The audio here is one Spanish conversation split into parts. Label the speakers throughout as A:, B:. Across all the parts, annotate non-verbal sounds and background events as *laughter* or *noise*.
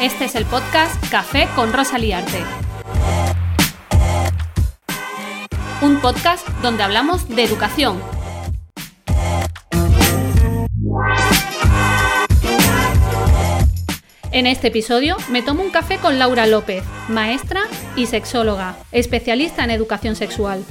A: Este es el podcast Café con Rosa Liarte. Un podcast donde hablamos de educación. En este episodio me tomo un café con Laura López, maestra y sexóloga, especialista en educación sexual.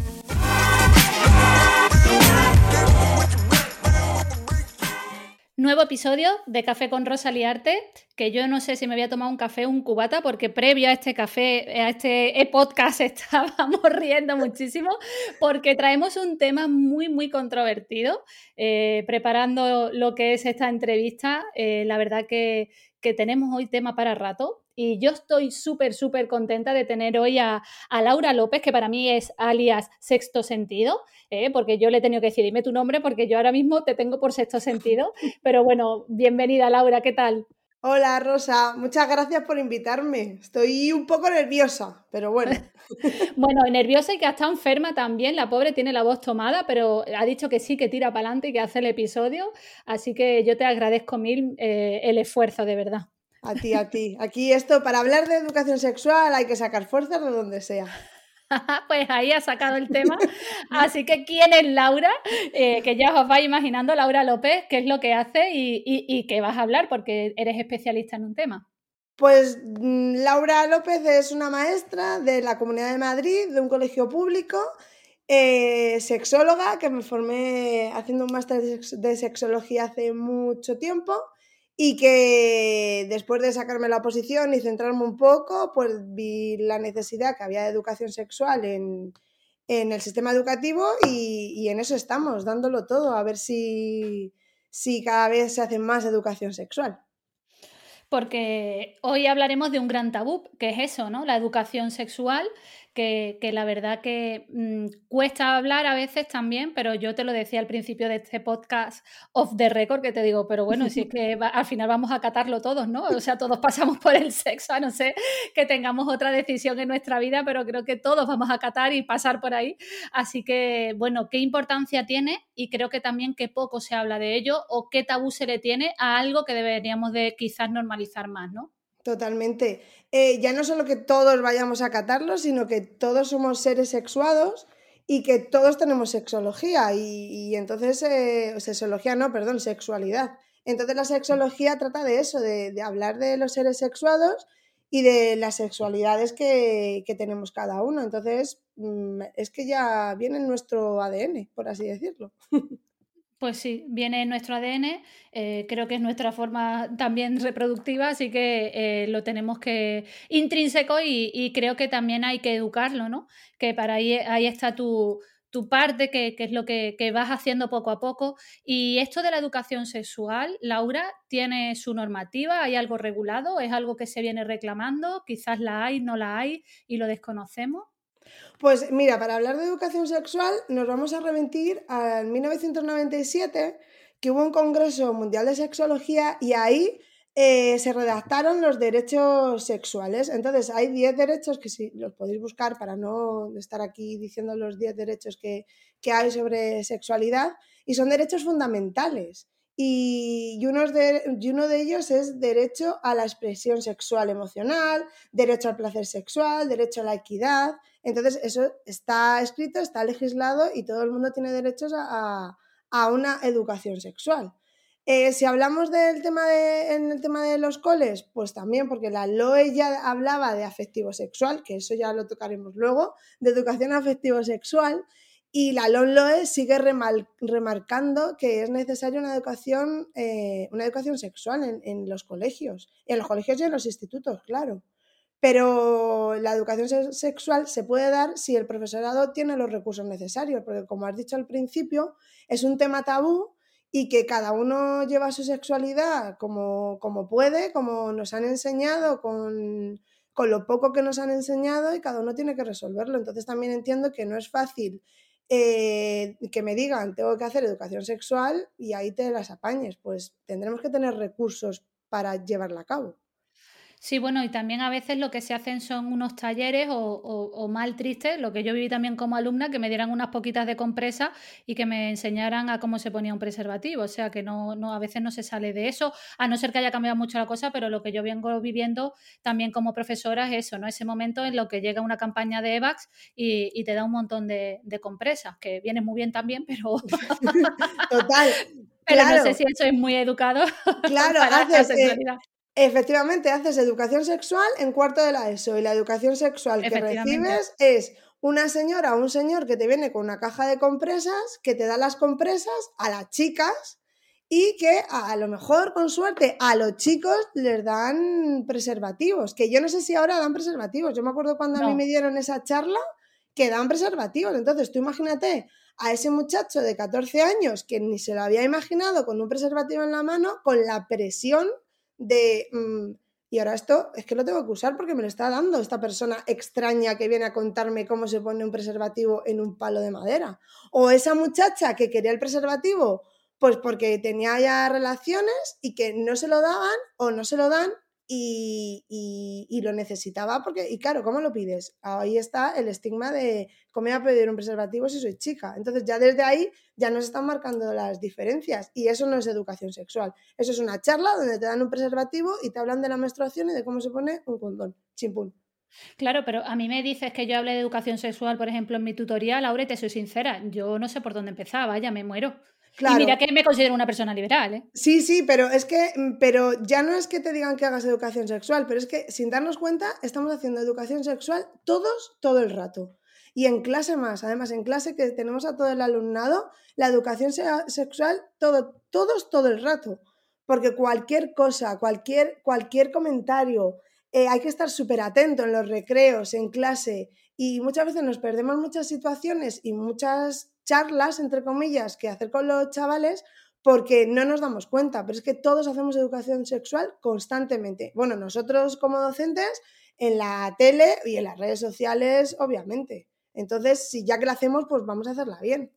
A: Nuevo episodio de Café con Rosa Liarte, que yo no sé si me voy a tomar un café o un cubata, porque previo a este café, a este podcast *laughs* estábamos riendo muchísimo, porque traemos un tema muy, muy controvertido. Eh, preparando lo que es esta entrevista, eh, la verdad que, que tenemos hoy tema para rato. Y yo estoy súper, súper contenta de tener hoy a, Laura López, que para mí es alias Sexto Sentido, ¿eh? porque yo le he tenido que decir, dime tu nombre, porque yo ahora mismo te tengo por Sexto Sentido. *laughs* Pero bueno, bienvenida Laura, ¿qué tal?
B: Hola Rosa, muchas gracias por invitarme. Estoy un poco nerviosa, pero bueno. *laughs*
A: bueno, nerviosa y que está enferma también. La pobre tiene la voz tomada, pero ha dicho que sí, que tira para adelante y que hace el episodio. Así que yo te agradezco mil eh, el esfuerzo, de verdad.
B: A ti, a ti. Aquí esto, para hablar de educación sexual hay que sacar fuerzas de donde sea. *laughs* *laughs*
A: pues ahí ha sacado el tema. Así que, ¿quién es Laura? Eh, que ya os vais imaginando, Laura López, qué es lo que hace y, qué vas a hablar, porque eres especialista en un tema.
B: Pues mm, Laura López es una maestra de la Comunidad de Madrid, de un colegio público, eh, sexóloga, que me formé haciendo un máster de sexología hace mucho tiempo y que después de sacarme la oposición y centrarme un poco, pues vi la necesidad que había de educación sexual en, el sistema educativo y, en eso estamos, dándolo todo, a ver si, si cada vez se hace más educación sexual
A: porque hoy hablaremos de un gran tabú, que es eso, ¿no? La educación sexual, que, la verdad que mm, cuesta hablar a veces también, pero yo te lo decía al principio de este podcast off the record, que te digo, pero bueno, si es que al final vamos a acatarlo todos, ¿no? O sea, todos pasamos por el sexo, a no ser que tengamos otra decisión en nuestra vida, pero creo que todos vamos a acatar y pasar por ahí. Así que, bueno, ¿qué importancia tiene? Y creo que también que poco se habla de ello o qué tabú se le tiene a algo que deberíamos de quizás normalizar más, ¿no?
B: Totalmente. Eh, ya no solo que todos vayamos a catarlo, sino que todos somos seres sexuados y que todos tenemos sexología. Y, entonces, eh, sexología no, perdón, sexualidad. Entonces la sexología trata de eso, de, hablar de los seres sexuados y de las sexualidades que, que tenemos cada uno. Entonces, mm, es que ya viene en nuestro ADN, por así decirlo. *laughs*
A: Pues sí, viene en nuestro ADN, eh, creo que es nuestra forma también *laughs* reproductiva, así que eh, lo tenemos que intrínseco y, creo que también hay que educarlo, ¿no? Que para ahí, ahí está tu, parte, que, es lo que, que, vas haciendo poco a poco. Y esto de la educación sexual, Laura, ¿tiene su normativa? ¿Hay algo regulado? ¿Es algo que se viene reclamando? Quizás la hay, no la hay y lo desconocemos.
B: Pues mira, para hablar de educación sexual nos vamos a remitir al 1997, que hubo un Congreso Mundial de Sexología y ahí eh, se redactaron los derechos sexuales. Entonces, hay 10 derechos que si los podéis buscar para no estar aquí diciendo los 10 derechos que, que hay sobre sexualidad, y son derechos fundamentales. Y, de, uno de ellos es derecho a la expresión sexual emocional, derecho al placer sexual, derecho a la equidad. Entonces, eso está escrito, está legislado y todo el mundo tiene derechos a, una educación sexual. Eh, si hablamos del tema de, en el tema de los coles, pues también, porque la LOE ya hablaba de afectivo sexual, que eso ya lo tocaremos luego, de educación afectivo sexual, y la LOE sigue remarcando que es necesaria una educación, eh, una educación sexual en, en, los colegios, en los colegios y en los institutos, claro. Pero la educación sexual se puede dar si el profesorado tiene los recursos necesarios, porque como has dicho al principio, es un tema tabú y que cada uno lleva su sexualidad como, como puede, como nos han enseñado, con, con, lo poco que nos han enseñado y cada uno tiene que resolverlo. Entonces también entiendo que no es fácil eh, que me digan, tengo que hacer educación sexual y ahí te las apañes. Pues tendremos que tener recursos para llevarla a cabo.
A: Sí, bueno, y también a veces lo que se hacen son unos talleres o, mal tristes, lo que yo viví también como alumna, que me dieran unas poquitas de compresa y que me enseñaran a cómo se ponía un preservativo. O sea que no, no, a veces no se sale de eso, a no ser que haya cambiado mucho la cosa, pero lo que yo vengo viviendo también como profesora es eso, ¿no? Ese momento en lo que llega una campaña de EVAX y, te da un montón de, compresas, que viene muy bien también, pero. *laughs*
B: Total. *laughs*
A: Pero no sé si eso es muy educado. *laughs*
B: Claro, sexualidad. Efectivamente, haces educación sexual en cuarto de la ESO y la educación sexual que recibes es una señora o un señor que te viene con una caja de compresas, que te da las compresas a las chicas y que a, lo mejor, con suerte, a los chicos les dan preservativos, que yo no sé si ahora dan preservativos. Yo me acuerdo cuando a mí me dieron esa charla que dan preservativos. Entonces, tú imagínate a ese muchacho de 14 años que ni se lo había imaginado con un preservativo en la mano, con la presión de... Mm, y ahora esto es que lo tengo que usar porque me lo está dando esta persona extraña que viene a contarme cómo se pone un preservativo en un palo de madera. O esa muchacha que quería el preservativo pues porque tenía ya relaciones y que no se lo daban o no se lo dan y, lo necesitaba porque, y claro, ¿cómo lo pides? Ahí está el estigma de cómo voy a pedir un preservativo si soy chica. Entonces ya desde ahí ya nos están marcando las diferencias y eso no es educación sexual. Eso es una charla donde te dan un preservativo y te hablan de la menstruación y de cómo se pone un condón. Chimpún.
A: Claro, pero a mí me dices que yo hable de educación sexual, por ejemplo, en mi tutorial, Laura, te soy sincera, yo no sé por dónde empezar, vaya, me muero. Y mira que me considero una persona liberal, ¿eh?
B: Sí, sí, pero es que, mm, pero ya no es que te digan que hagas educación sexual, pero es que sin darnos cuenta estamos haciendo educación sexual todos, todo el rato. Y en clase más, además en clase que tenemos a todo el alumnado, la educación sexual todo, todos, todo el rato. Porque cualquier cosa, cualquier, cualquier comentario, eh, hay que estar súper atento en los recreos, en clase, y muchas veces nos perdemos muchas situaciones y muchas charlas, entre comillas, que hacer con los chavales porque no nos damos cuenta, pero es que todos hacemos educación sexual constantemente. Bueno, nosotros como docentes, en la tele y en las redes sociales, obviamente. Entonces, si ya que la hacemos, pues vamos a hacerla bien.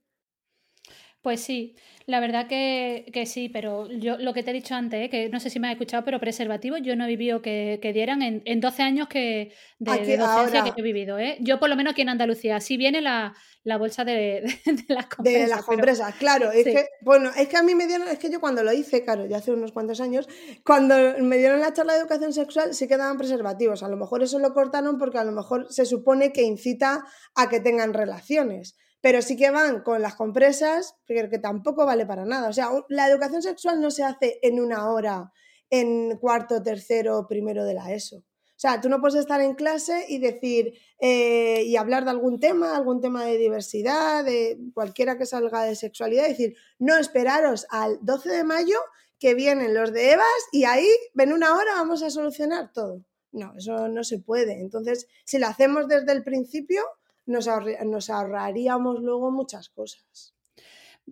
A: Pues sí, la verdad que, sí, pero yo lo que te he dicho antes, ¿eh? que no sé si me has escuchado, pero preservativos yo no he vivido que, dieran en, en, 12 años que de, docencia que he vivido. ¿eh? Yo por lo menos aquí en Andalucía, sí viene la, bolsa de, las compresas.
B: De las compresas, claro. Es que, bueno, es que a mí me dieron, es que yo cuando lo hice, claro, ya hace unos cuantos años, cuando me dieron la charla de educación sexual sí quedaban preservativos. A lo mejor eso lo cortaron porque a lo mejor se supone que incita a que tengan relaciones pero sí que van con las compresas, que, que tampoco vale para nada. O sea, la educación sexual no se hace en una hora, en cuarto, tercero, primero de la ESO. O sea, tú no puedes estar en clase y decir eh, y hablar de algún tema, algún tema de diversidad, de cualquiera que salga de sexualidad, y decir, no, esperaros al 12 de mayo que vienen los de EVAS y ahí, ven una hora, vamos a solucionar todo. No, eso no se puede. Entonces, si lo hacemos desde el principio, nos, nos ahorraríamos luego muchas cosas.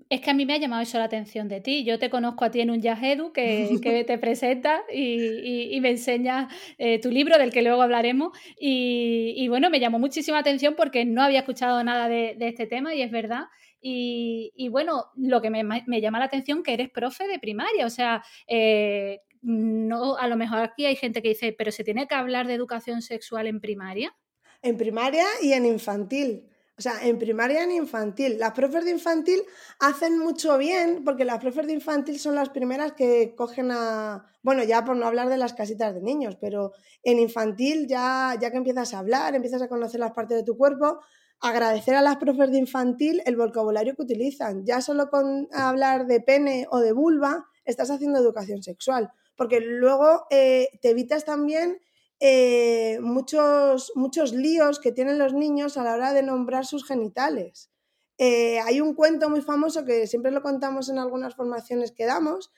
A: Es que a mí me ha llamado eso la atención de ti. Yo te conozco a ti en un Yahedu que, *laughs* que te presenta y, y, me enseña eh, tu libro, del que luego hablaremos. Y, y, bueno, me llamó muchísima atención porque no había escuchado nada de, de este tema y es verdad. Y, bueno, lo que me, me, llama la atención que eres profe de primaria. O sea, eh, no, a lo mejor aquí hay gente que dice, pero ¿se tiene que hablar de educación sexual en primaria?
B: En primaria y en infantil. O sea, en primaria y en infantil. Las profes de infantil hacen mucho bien porque las profes de infantil son las primeras que cogen a... Bueno, ya por no hablar de las casitas de niños, pero en infantil ya, ya que empiezas a hablar, empiezas a conocer las partes de tu cuerpo, agradecer a las profes de infantil el vocabulario que utilizan. Ya solo con hablar de pene o de vulva estás haciendo educación sexual, porque luego eh, te evitas también eh, muchos, muchos líos que tienen los niños a la hora de nombrar sus genitales. Eh, hay un cuento muy famoso que siempre lo contamos en algunas formaciones que damos,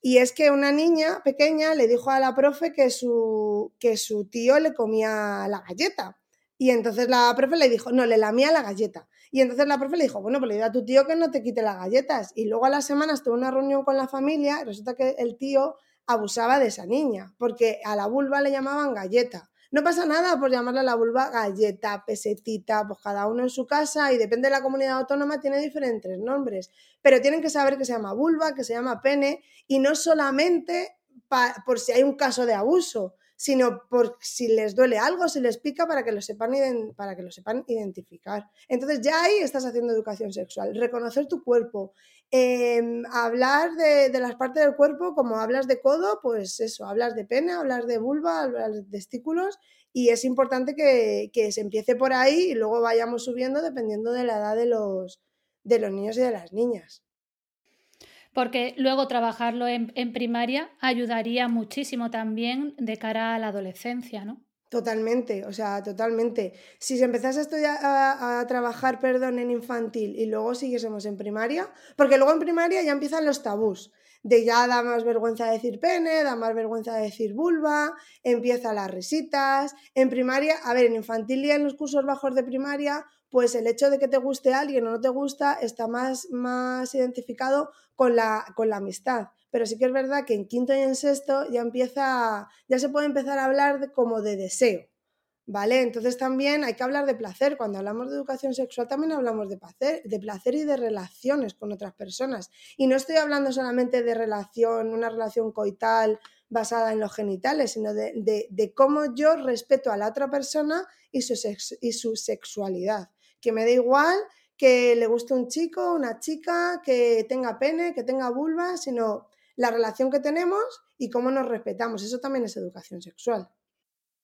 B: y es que una niña pequeña le dijo a la profe que su, que su tío le comía la galleta. Y entonces la profe le dijo, no, le lamía la galleta. Y entonces la profe le dijo, bueno, pues le di a tu tío que no te quite las galletas. Y luego a las semanas tuvo una reunión con la familia y resulta que el tío abusaba de esa niña, porque a la vulva le llamaban galleta. No pasa nada por llamarle a la vulva galleta, pesetita, pues cada uno en su casa y depende de la comunidad autónoma tiene diferentes nombres, pero tienen que saber que se llama vulva, que se llama pene y no solamente por si hay un caso de abuso, sino por si les duele algo, si les pica, para que lo sepan, para que lo sepan identificar. Entonces ya ahí estás haciendo educación sexual, reconocer tu cuerpo, em, hablar de, las partes del cuerpo, como hablas de codo, pues eso, hablas de pene, hablas de vulva, hablas de testículos, y es importante que, se empiece por ahí y luego vayamos subiendo dependiendo de la edad de los, de los niños y de las niñas
A: porque luego trabajarlo en, primaria ayudaría muchísimo también de cara a la adolescencia, ¿no?
B: Totalmente, o sea, totalmente. Si se empezase a estudiar a, trabajar, perdón, en infantil y luego siguiésemos en primaria, porque luego en primaria ya empiezan los tabús, de ya da más vergüenza decir pene, da más vergüenza decir vulva, empiezan las risitas. En primaria, a ver, en infantil y en los cursos bajos de primaria, pues el hecho de que te guste alguien o no te gusta está más, más identificado con la, con la amistad. Pero sí que es verdad que en quinto y en sexto ya empieza, ya se puede empezar a hablar como de deseo. ¿Vale? Entonces también hay que hablar de placer. Cuando hablamos de educación sexual también hablamos de placer, de placer y de relaciones con otras personas. Y no estoy hablando solamente de relación, una relación coital basada en los genitales, sino de, de, cómo yo respeto a la otra persona y su, y su sexualidad que me da igual que le guste un chico, una chica, que tenga pene, que tenga vulva, sino la relación que tenemos y cómo nos respetamos. Eso también es educación sexual.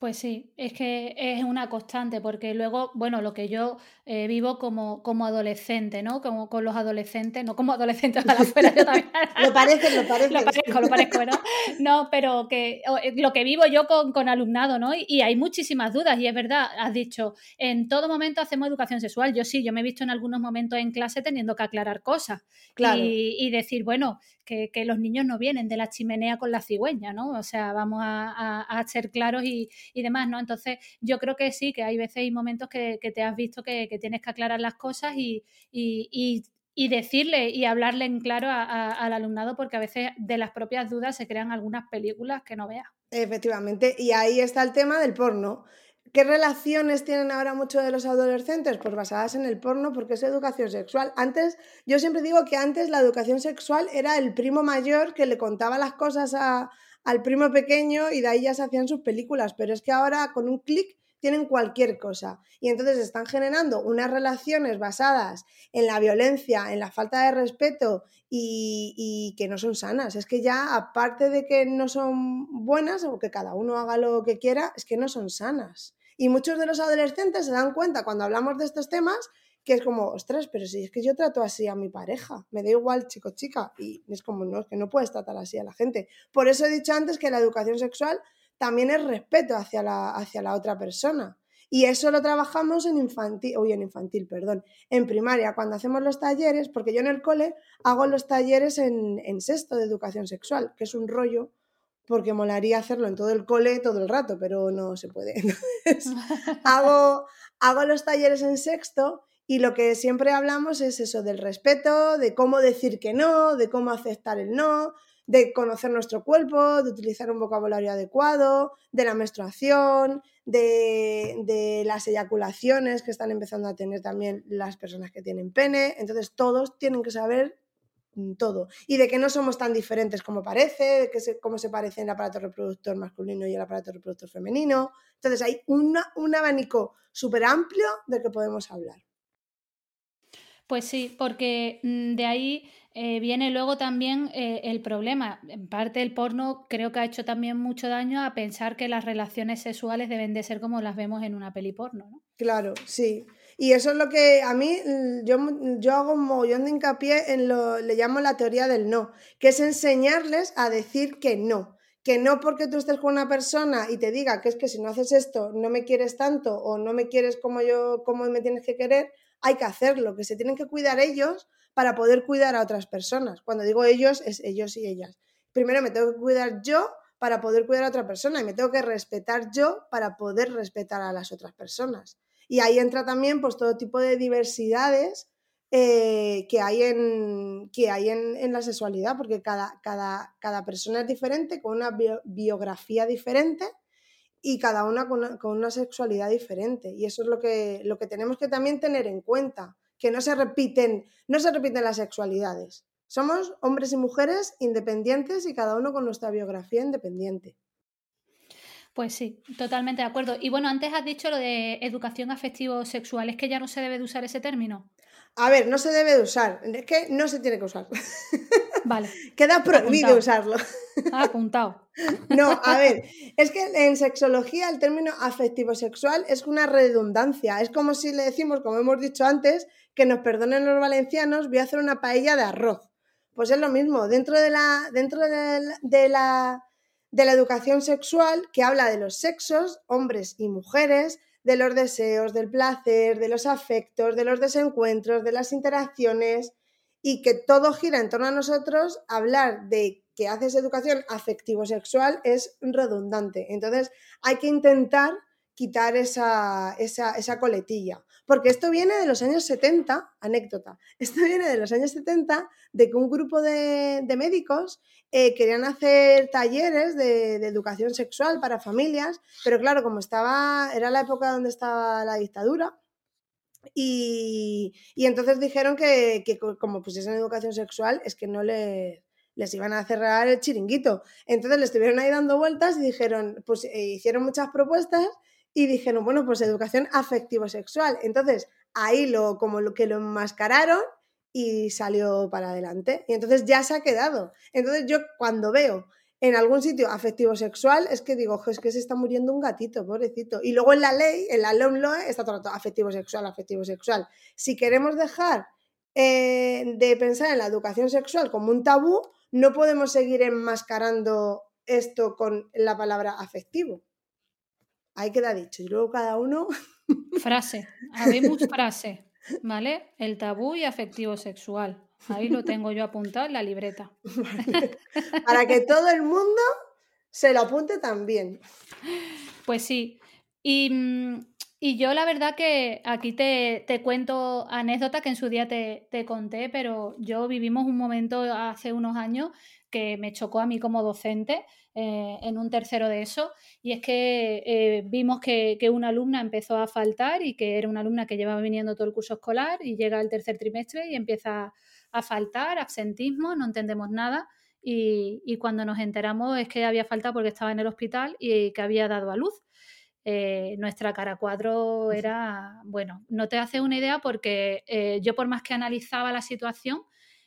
A: Pues sí, es que es una constante, porque luego, bueno, lo que yo eh, vivo como, como adolescente, ¿no? Como con los adolescentes, no como adolescentes a la *laughs* fuera, yo también.
B: lo parece, lo *laughs* parece.
A: Lo parezco, lo parezco, ¿verdad? No, pero que eh, lo que vivo yo con, con alumnado, ¿no? Y, hay muchísimas dudas, y es verdad, has dicho, en todo momento hacemos educación sexual. Yo sí, yo me he visto en algunos momentos en clase teniendo que aclarar cosas. Claro. Y, y decir, bueno, que, los niños no vienen de la chimenea con la cigüeña, ¿no? O sea, vamos a, a, ser claros y, demás, ¿no? Entonces, yo creo que sí, que hay veces y momentos que, te has visto que, tienes que aclarar las cosas y, decirle y hablarle en claro al alumnado, porque a veces de las propias dudas se crean algunas películas que no veas.
B: Efectivamente, y ahí está el tema del porno. ¿Qué relaciones tienen ahora muchos de los adolescentes? Pues basadas en el porno, porque es educación sexual. Antes, yo siempre digo que antes la educación sexual era el primo mayor que le contaba las cosas al primo pequeño y de ahí ya se hacían sus películas, pero es que ahora con un clic tienen cualquier cosa. Y entonces están generando unas relaciones basadas en la violencia, en la falta de respeto y, que no son sanas. Es que ya, aparte de que no son buenas o que cada uno haga lo que quiera, es que no son sanas. Y muchos de los adolescentes se dan cuenta cuando hablamos de estos temas que es como, ostras, pero si es que yo trato así a mi pareja, me da igual chico chica, y es como, no, es que no puedes tratar así a la gente. Por eso he dicho antes que la educación sexual también es respeto hacia la, hacia la otra persona. Y eso lo trabajamos en infantil, uy, en infantil, perdón, en primaria, cuando hacemos los talleres, porque yo en el cole hago los talleres en, en sexto de educación sexual, que es un rollo, porque molaría hacerlo en todo el cole todo el rato, pero no se puede. *laughs* Entonces, *laughs* hago, hago los talleres en sexto y lo que siempre hablamos es eso del respeto, de cómo decir que no, de cómo aceptar el no, de conocer nuestro cuerpo, de utilizar un vocabulario adecuado, de la menstruación, de, las eyaculaciones que están empezando a tener también las personas que tienen pene. Entonces todos tienen que saber todo. Y de que no somos tan diferentes como parece, de que cómo se parece el aparato reproductor masculino y el aparato reproductor femenino. Entonces hay un abanico súper amplio de que podemos hablar.
A: Pues sí, porque mm, de ahí eh, viene luego también eh, el problema. En parte el porno creo que ha hecho también mucho daño a pensar que las relaciones sexuales deben de ser como las vemos en una peli porno, ¿no?
B: Claro, sí. Y eso es lo que a mí, mm, yo, yo hago un mogollón de hincapié en lo, le llamo la teoría del no, que es enseñarles a decir que no. Que no porque tú estés con una persona y te diga que es que si no haces esto no me quieres tanto o no me quieres como yo, como me tienes que querer, hay que hacerlo, que se tienen que cuidar ellos para poder cuidar a otras personas. Cuando digo ellos, es ellos y ellas. Primero me tengo que cuidar yo para poder cuidar a otra persona y me tengo que respetar yo para poder respetar a las otras personas. Y ahí entra también pues todo tipo de diversidades eh, que hay, en, que hay en, la sexualidad, porque cada, cada, cada, persona es diferente, con una biografía diferente y cada una con, una con, una sexualidad diferente. Y eso es lo que, lo que tenemos que también tener en cuenta que no se repiten, no se repiten las sexualidades. Somos hombres y mujeres independientes y cada uno con nuestra biografía independiente.
A: Pues sí, totalmente de acuerdo. Y bueno, antes has dicho lo de educación afectivo-sexual, ¿es que ya no se debe de usar ese término?
B: A ver, no se debe de usar, es que no se tiene que usar.
A: Vale. *laughs*
B: Queda prohibido usarlo.
A: apuntado. *laughs*
B: No, a ver, es que en sexología el término afectivo-sexual es una redundancia. Es como si le decimos, como hemos dicho antes, que nos perdonen los valencianos, voy a hacer una paella de arroz. Pues es lo mismo, dentro de la, dentro de la, de la educación sexual que habla de los sexos, hombres y mujeres, de los deseos, del placer, de los afectos, de los desencuentros, de las interacciones y que todo gira en torno a nosotros, hablar de que haces educación afectivo-sexual es redundante. Entonces hay que intentar quitar esa, esa, coletilla. Porque esto viene de los años 70, anécdota, esto viene de los años 70, de que un grupo de, médicos eh, querían hacer talleres de, educación sexual para familias, pero claro, como estaba, era la época donde estaba la dictadura, y, entonces dijeron que, que como pusiesen educación sexual, es que no les les iban a cerrar el chiringuito. Entonces le estuvieron ahí dando vueltas y dijeron, pues eh, hicieron muchas propuestas y dijeron, bueno, pues educación afectivo-sexual. Entonces, ahí lo, como lo que lo enmascararon y salió para adelante. Y entonces ya se ha quedado. Entonces yo cuando veo en algún sitio afectivo-sexual, es que digo, es que se está muriendo un gatito, pobrecito. Y luego en la ley, en la LOMLOE, está todo afectivo-sexual, afectivo-sexual. Si queremos dejar eh, de pensar en la educación sexual como un tabú, no podemos seguir enmascarando esto con la palabra afectivo ahí queda dicho. Y luego cada uno. *laughs*
A: Frase, habemos frase, ¿vale? El tabú y afectivo sexual. Ahí lo tengo yo apuntado en la libreta.
B: Para que todo el mundo se lo apunte también.
A: Pues sí. Y, mm, yo la verdad que aquí te, cuento anécdota que en su día te, te, conté, pero yo vivimos un momento hace unos años que me chocó a mí como docente eh, en un tercero de eso, y es que eh, vimos que, una alumna empezó a faltar y que era una alumna que llevaba viniendo todo el curso escolar y llega el tercer trimestre y empieza a faltar, absentismo, no entendemos nada. Y, cuando nos enteramos es que había falta porque estaba en el hospital y que había dado a luz. Eh, nuestra cara cuadro era, bueno, no te hace una idea porque yo por más que analizaba la situación,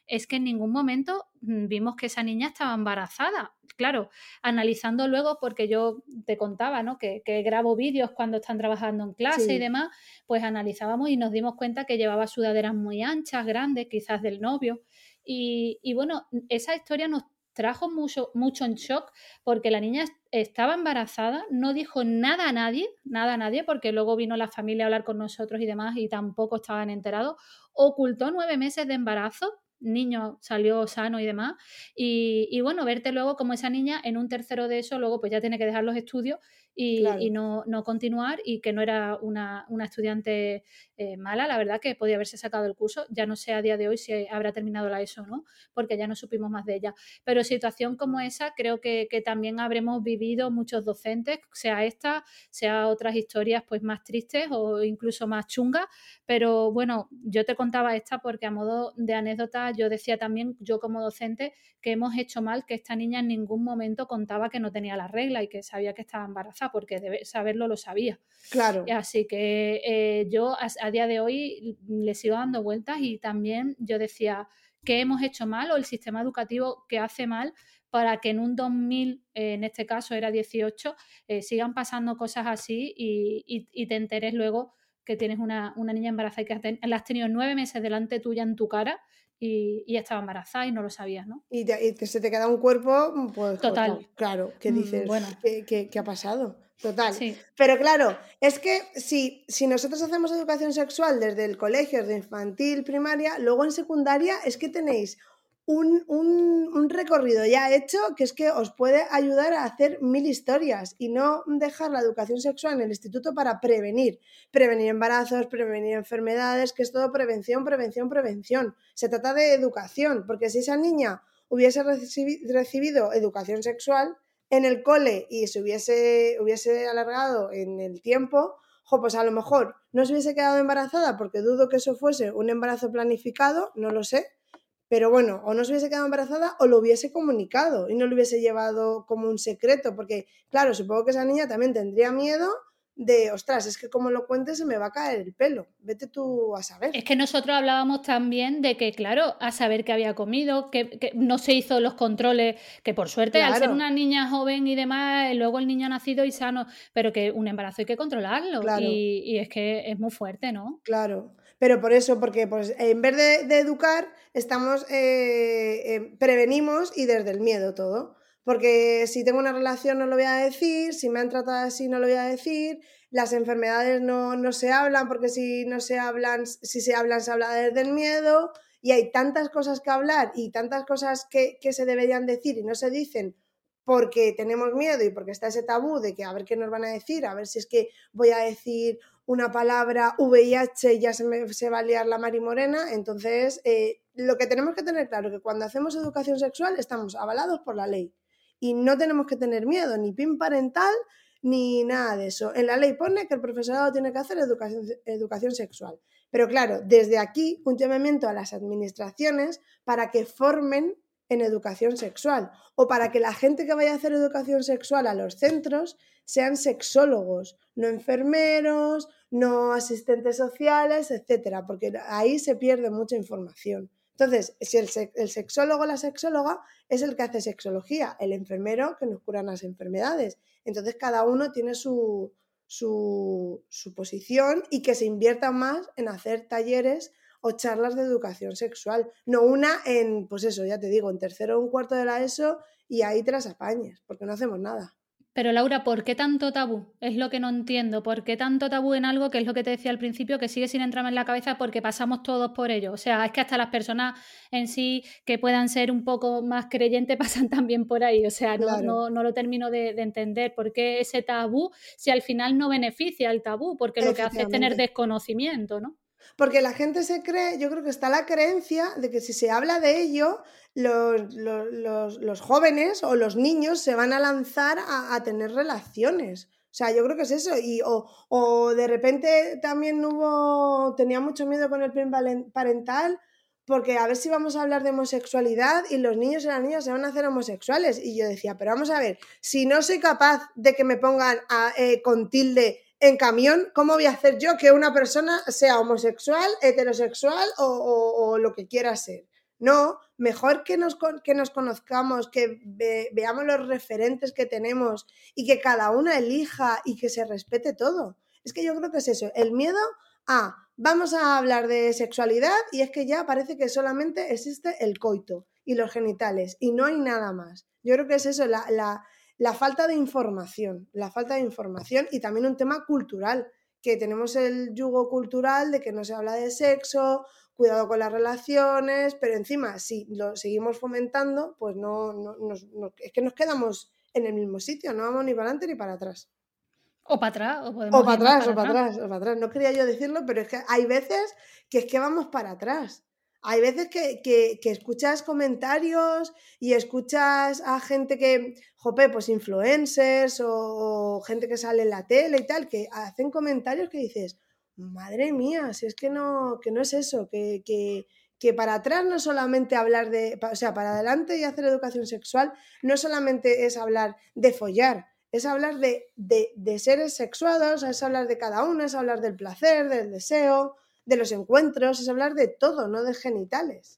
A: es que en ningún momento vimos que esa niña estaba embarazada. Claro, analizando luego, porque yo te contaba, ¿no? Que, grabo vídeos cuando están trabajando en clase y demás, pues analizábamos y nos dimos cuenta que llevaba sudaderas muy anchas, grandes, quizás del novio. Y, bueno, esa historia nos trajo mucho, mucho en shock porque la niña estaba embarazada, no dijo nada a nadie, nada a nadie, porque luego vino la familia a hablar con nosotros y demás y tampoco estaban enterados, ocultó nueve meses de embarazo niño salió sano y demás. Y, bueno, verte luego como esa niña en un tercero de eso, luego pues ya tiene que dejar los estudios y, no, continuar y que no era una, estudiante eh, mala, la verdad que podía haberse sacado el curso. Ya no sé a día de hoy si habrá terminado la ESO o no, porque ya no supimos más de ella. Pero situación como esa creo que, que también habremos vivido muchos docentes, sea esta, sea otras historias pues más tristes o incluso más chungas. Pero bueno, yo te contaba esta porque a modo de anécdota yo decía también, yo como docente, que hemos hecho mal que esta niña en ningún momento contaba que no tenía la regla y que sabía que estaba embarazada, porque saberlo lo sabía.
B: Claro.
A: Así que eh, yo a, día de hoy le sigo dando vueltas y también yo decía, ¿qué hemos hecho mal o el sistema educativo que hace mal para que en un 2000, eh, en este caso era 18, eh, sigan pasando cosas así y, te enteres luego que tienes una, niña embarazada y que la has tenido nueve meses delante tuya en tu cara y, estaba embarazada y no lo sabías, ¿no?
B: Y, te, se te queda un cuerpo, pues total. claro, ¿qué mm, dices? Bueno. ¿Qué, ha pasado? Total. Sí. Pero claro, es que si, si nosotros hacemos educación sexual desde el colegio, desde infantil, primaria, luego en secundaria es que tenéis un, recorrido ya hecho que es que os puede ayudar a hacer mil historias y no dejar la educación sexual en el instituto para prevenir. Prevenir embarazos, prevenir enfermedades, que es todo prevención, prevención, prevención. Se trata de educación, porque si esa niña hubiese recibido educación sexual en el cole y se hubiese, hubiese alargado en el tiempo, pues a lo mejor no se hubiese quedado embarazada porque dudo que eso fuese un embarazo planificado, no lo sé, pero bueno, o no se hubiese quedado embarazada o lo hubiese comunicado y no lo hubiese llevado como un secreto, porque claro, supongo que esa niña también tendría miedo de, ostras, es que como lo cuentes se me va a caer el pelo, vete tú a saber.
A: Es que nosotros hablábamos también de que, claro, a saber qué había comido, que, no se hizo los controles, que por suerte al ser una niña joven y demás, luego el niño ha nacido y sano, pero que un embarazo hay que controlarlo y, y es que es muy fuerte, ¿no?
B: Claro. Pero por eso, porque pues, en vez de, educar, estamos, eh, eh, prevenimos y desde el miedo todo. Porque si tengo una relación no lo voy a decir, si me han tratado así no lo voy a decir, las enfermedades no, no se hablan porque si no se hablan, si se hablan se habla desde el miedo y hay tantas cosas que hablar y tantas cosas que, que se deberían decir y no se dicen porque tenemos miedo y porque está ese tabú de que a ver qué nos van a decir, a ver si es que voy a decir una palabra VIH ya se, me, se va a liar la marimorena. Entonces, eh, lo que tenemos que tener claro es que cuando hacemos educación sexual estamos avalados por la ley y no tenemos que tener miedo, ni PIN parental, ni nada de eso. En la ley pone que el profesorado tiene que hacer educación, educación sexual. Pero claro, desde aquí un llamamiento a las administraciones para que formen en educación sexual o para que la gente que vaya a hacer educación sexual a los centros sean sexólogos, no enfermeros, no asistentes sociales, etcétera, porque ahí se pierde mucha información. Entonces, si el, sexólogo o la sexóloga es el que hace sexología, el enfermero que nos cura las enfermedades. Entonces, cada uno tiene su, su, su posición y que se invierta más en hacer talleres o charlas de educación sexual, no una en, pues eso, ya te digo, en tercero o un cuarto de la ESO y ahí te las apañes, porque no hacemos nada.
A: Pero Laura, ¿por qué tanto tabú? Es lo que no entiendo. ¿Por qué tanto tabú en algo que es lo que te decía al principio, que sigue sin entrarme en la cabeza porque pasamos todos por ello? O sea, es que hasta las personas en sí que puedan ser un poco más creyentes *laughs* pasan también por ahí. O sea, no, no, lo termino de, entender. ¿Por qué ese tabú si al final no beneficia el tabú? Porque lo que hace es tener desconocimiento, ¿no?
B: Porque la gente se cree, yo creo que está la creencia de que si se habla de ello, los, jóvenes o los niños se van a lanzar a, tener relaciones. O sea, yo creo que es eso. Y, o, de repente también hubo, tenía mucho miedo con el plan parental, porque a ver si vamos a hablar de homosexualidad y los niños y las niñas se van a hacer homosexuales. Y yo decía, pero vamos a ver, si no soy capaz de que me pongan eh, con tilde en camión, ¿cómo voy a hacer yo que una persona sea homosexual, heterosexual o, lo que quiera ser? No, mejor que nos, que nos conozcamos, que veamos los referentes que tenemos y que cada una elija y que se respete todo. Es que yo creo que es eso, el miedo a vamos a hablar de sexualidad y es que ya parece que solamente existe el coito y los genitales y no hay nada más. Yo creo que es eso, la, la, la falta de información, la falta de información y también un tema cultural, que tenemos el yugo cultural de que no se habla de sexo, cuidado con las relaciones, pero encima si lo seguimos fomentando, pues no, no, es que nos quedamos en el mismo sitio, no vamos ni para adelante ni para atrás.
A: O para atrás, o
B: podemos O para atrás, o para atrás, o para atrás. No quería yo decirlo, pero es que hay veces que es que vamos para atrás. Hay veces que, que, escuchas comentarios y escuchas a gente que, jope, pues influencers o, gente que sale en la tele y tal, que hacen comentarios que dices, madre mía, si es que no, que no es eso, que, que, que para atrás no solamente hablar de, o sea, para adelante y hacer educación sexual, no solamente es hablar de follar, es hablar de, de, de seres sexuados, es hablar de cada uno, es hablar del placer, del deseo, de los encuentros, es hablar de todo, no de genitales.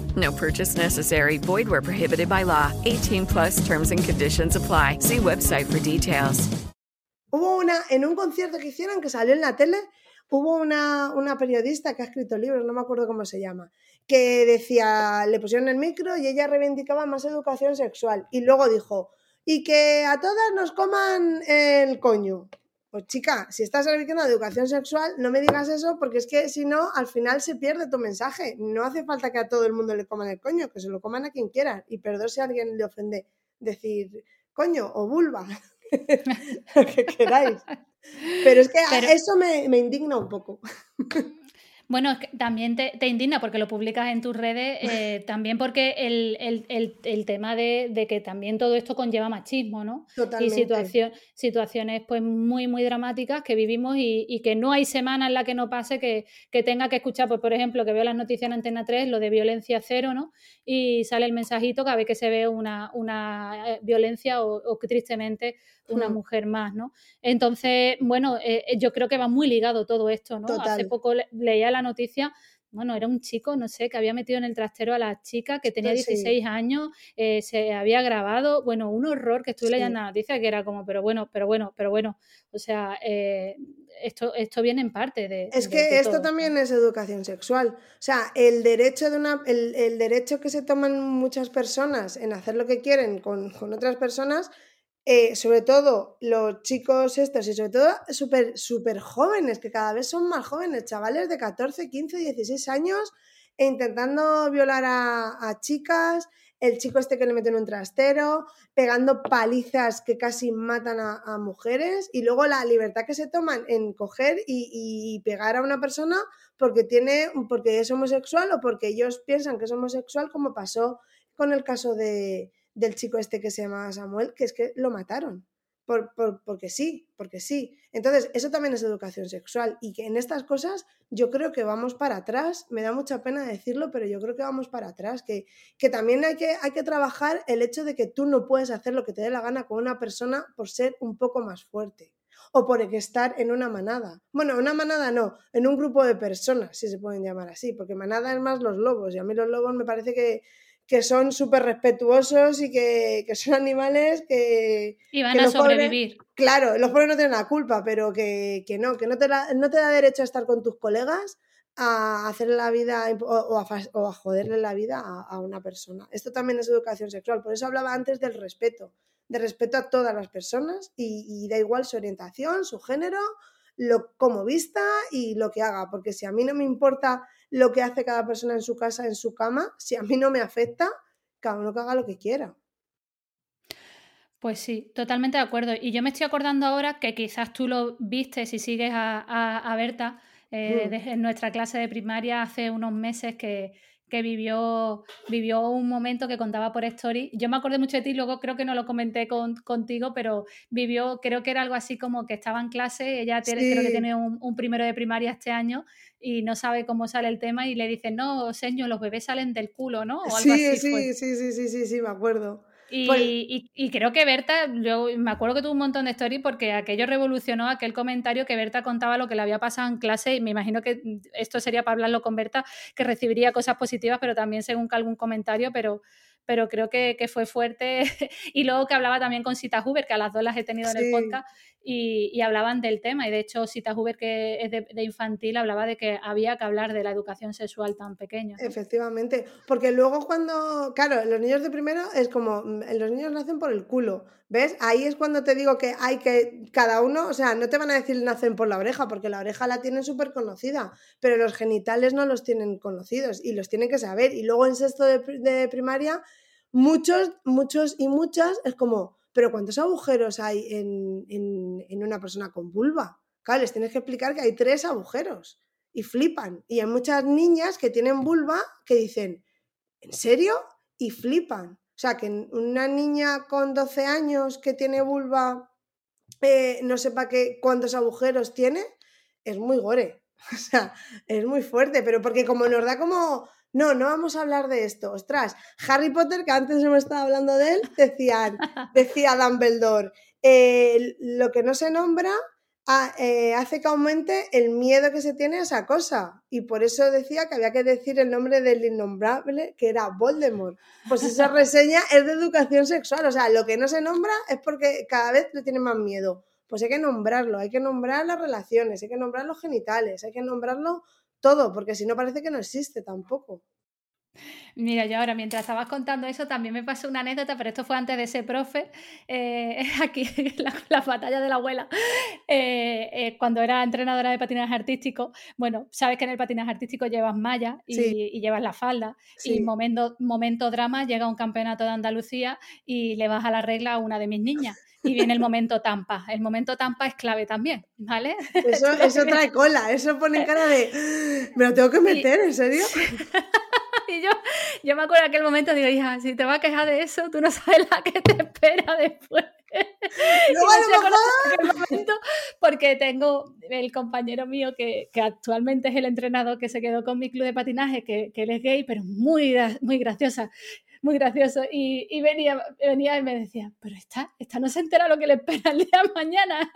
C: No purchase necessary. Void where prohibited by law. 18 plus terms and conditions apply. See website for details.
B: Hubo una, en un concierto que hicieron que salió en la tele, hubo una, una periodista que ha escrito libros, no me acuerdo cómo se llama, que decía, le pusieron el micro y ella reivindicaba más educación sexual. Y luego dijo, y que a todas nos coman el coño. Pues chica, si estás repitiendo educación sexual, no me digas eso porque es que si no, al final se pierde tu mensaje. No hace falta que a todo el mundo le coman el coño, que se lo coman a quien quiera. Y perdón si a alguien le ofende decir coño o vulva, *laughs* lo que queráis. Pero es que eso me, me indigna un poco. *laughs*
A: Bueno, también te, indigna porque lo publicas en tus redes, *laughs* eh, también porque el, tema de, que también todo esto conlleva machismo, ¿no?
B: Totalmente.
A: Y situaciones pues muy, muy dramáticas que vivimos y, que no hay semana en la que no pase que, tenga que escuchar, pues por ejemplo, que veo las noticias en Antena 3, lo de violencia cero, ¿no? Y sale el mensajito cada vez que se ve una, una eh, violencia o, o tristemente una mujer más, ¿no? Entonces, bueno, eh, eh, yo creo que va muy ligado todo esto, ¿no? Hace poco leía la noticia bueno, era un chico, no sé, que había metido en el trastero a la chica que tenía 16 años, eh, se había grabado, bueno, un horror que estuve leyendo la noticia que era como, pero bueno, pero bueno, pero bueno, o sea, esto, esto viene en parte de...
B: Es que esto también es educación sexual, o sea, el derecho, de una, el, derecho que se toman muchas personas en hacer lo que quieren con, con otras personas eh, sobre todo los chicos estos y sobre todo súper super jóvenes, que cada vez son más jóvenes, chavales de 14, 15, 16 años, e intentando violar a, chicas, el chico este que le mete en un trastero, pegando palizas que casi matan a, mujeres y luego la libertad que se toman en coger y, y, pegar a una persona porque tiene porque es homosexual o porque ellos piensan que es homosexual como pasó con el caso de, del chico este que se llama Samuel, que es que lo mataron. Por, porque sí, porque sí. Entonces, eso también es educación sexual y que en estas cosas yo creo que vamos para atrás. Me da mucha pena decirlo, pero yo creo que vamos para atrás. Que, que también hay que, hay que trabajar el hecho de que tú no puedes hacer lo que te dé la gana con una persona por ser un poco más fuerte o por estar en una manada. Bueno, una manada no, en un grupo de personas, si se pueden llamar así, porque manada es más los lobos y a mí los lobos me parece que, que son súper respetuosos y que, que, son animales que...
A: Y van a sobrevivir.
B: claro, los pobres no tienen la culpa, pero que, que no, que no te, no te da derecho a estar con tus colegas a hacerle la vida o, a, o a, joderle la vida a, a, una persona. Esto también es educación sexual, por eso hablaba antes del respeto, de respeto a todas las personas y, y da igual su orientación, su género, lo como vista y lo que haga, porque si a mí no me importa lo que hace cada persona en su casa, en su cama, si a mí no me afecta, cada uno que haga lo que quiera.
A: Pues sí, totalmente de acuerdo. Y yo me estoy acordando ahora que quizás tú lo viste si sigues a, a, a Berta eh, mm. en nuestra clase de primaria hace unos meses que, que vivió, vivió un momento que contaba por story. Yo me acordé mucho de ti, luego creo que no lo comenté con, contigo, pero vivió, creo que era algo así como que estaba en clase, ella tiene, creo que tiene un, un, primero de primaria este año y no sabe cómo sale el tema y le dicen, no, señor, los bebés salen del culo, ¿no? O algo
B: sí,
A: así
B: sí, sí, sí, sí, sí, sí, me acuerdo.
A: Y, pues... y, y, creo que Berta, yo me acuerdo que tuvo un montón de stories porque aquello revolucionó aquel comentario que Berta contaba lo que le había pasado en clase y me imagino que esto sería para hablarlo con Berta, que recibiría cosas positivas, pero también según que algún comentario, pero, pero creo que, que, fue fuerte. *laughs* y luego que hablaba también con Sita Huber, que a las dos las he tenido sí. en el podcast, y, y, hablaban del tema. Y de hecho, Sita Huber, que es de, infantil, hablaba de que había que hablar de la educación sexual tan pequeña.
B: Efectivamente, porque luego cuando, claro, los niños de primero es como, mm, los niños nacen por el culo, ¿ves? Ahí es cuando te digo que hay que, cada uno, o sea, no te van a decir nacen por la oreja, porque la oreja la tienen súper conocida, pero los genitales no los tienen conocidos y los tienen que saber. Y luego en sexto de primaria, muchos, muchos y muchas es como pero ¿cuántos agujeros hay en, en, en, una persona con vulva? Claro, les tienes que explicar que hay tres agujeros y flipan. Y hay muchas niñas que tienen vulva que dicen, ¿en serio? Y flipan. O sea, que una niña con 12 años que tiene vulva eh, no sepa que, cuántos agujeros tiene, es muy gore. *laughs* O sea, es muy fuerte, pero porque como nos da como no, no vamos a hablar de esto. Ostras, Harry Potter, que antes hemos estado hablando de él, decían, *laughs* decía Dumbledore, eh, lo que no se nombra a, eh, hace que aumente el miedo que se tiene a esa cosa. Y por eso decía que había que decir el nombre del innombrable, que era Voldemort. Pues esa *laughs* reseña es de educación sexual. O sea, lo que no se nombra es porque cada vez le tiene más miedo. Pues hay que nombrarlo, hay que nombrar las relaciones, hay que nombrar los genitales, hay que nombrarlo todo, porque si no parece que no existe tampoco.
A: Mira, yo ahora mientras estabas contando eso también me pasó una anécdota, pero esto fue antes de ser profe, eh, *laughs* aquí la, la, batalla de la abuela, eh, eh, cuando era entrenadora de patinaje artístico, bueno, sabes que en el patinaje artístico llevas malla y, sí. y llevas la falda sí. y momento, momento drama llega un campeonato de Andalucía y le vas a la regla a una de mis niñas y viene el momento tampa. El momento tampa es clave también, ¿vale? *laughs*
B: Eso, eso trae cola, eso pone cara de, me lo tengo que meter, ¿en serio? *laughs*
A: y yo, yo me acuerdo de aquel momento, digo, hija, si te vas a quejar de eso, tú no sabes la que te espera después.
B: No, *laughs* a lo
A: momento porque tengo el compañero mío que, que, actualmente es el entrenador que se quedó con mi club de patinaje, que, que él es gay, pero muy, muy graciosa muy gracioso. Y, y, venía, venía y me decía, pero esta, esta no se entera lo que le espera el día de mañana.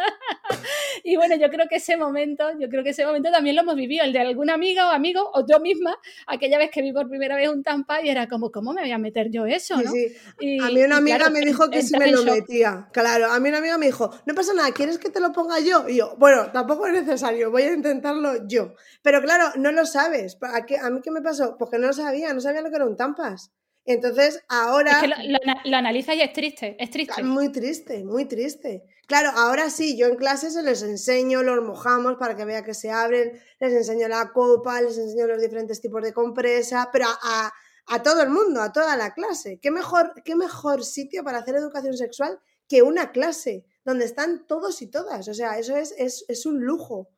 A: *laughs* y bueno, yo creo que ese momento, yo creo que ese momento también lo hemos vivido, el de alguna amiga o amigo, o yo misma, aquella vez que vi por primera vez un tampa y era como, ¿cómo me voy a meter yo eso? ¿no?
B: Sí. Y, a mí una amiga claro, me dijo que sí me lo metía. Claro, a mí una amiga me dijo, no pasa nada, ¿quieres que te lo ponga yo? Y yo, bueno, tampoco es necesario, voy a intentarlo yo. Pero claro, no lo sabes. ¿A, qué, a mí qué me pasó? Porque no lo sabía, no sabía lo que era un tampas. Entonces, ahora...
A: Es que lo, lo, lo analizas y es triste, es triste.
B: Muy triste, muy triste. Claro, ahora sí, yo en clase se les enseño, los mojamos para que vea que se abren, les enseño la copa, les enseño los diferentes tipos de compresa, pero a, a, a todo el mundo, a toda la clase. ¿Qué mejor, ¿Qué mejor sitio para hacer educación sexual que una clase donde están todos y todas? O sea, eso es, es, es un lujo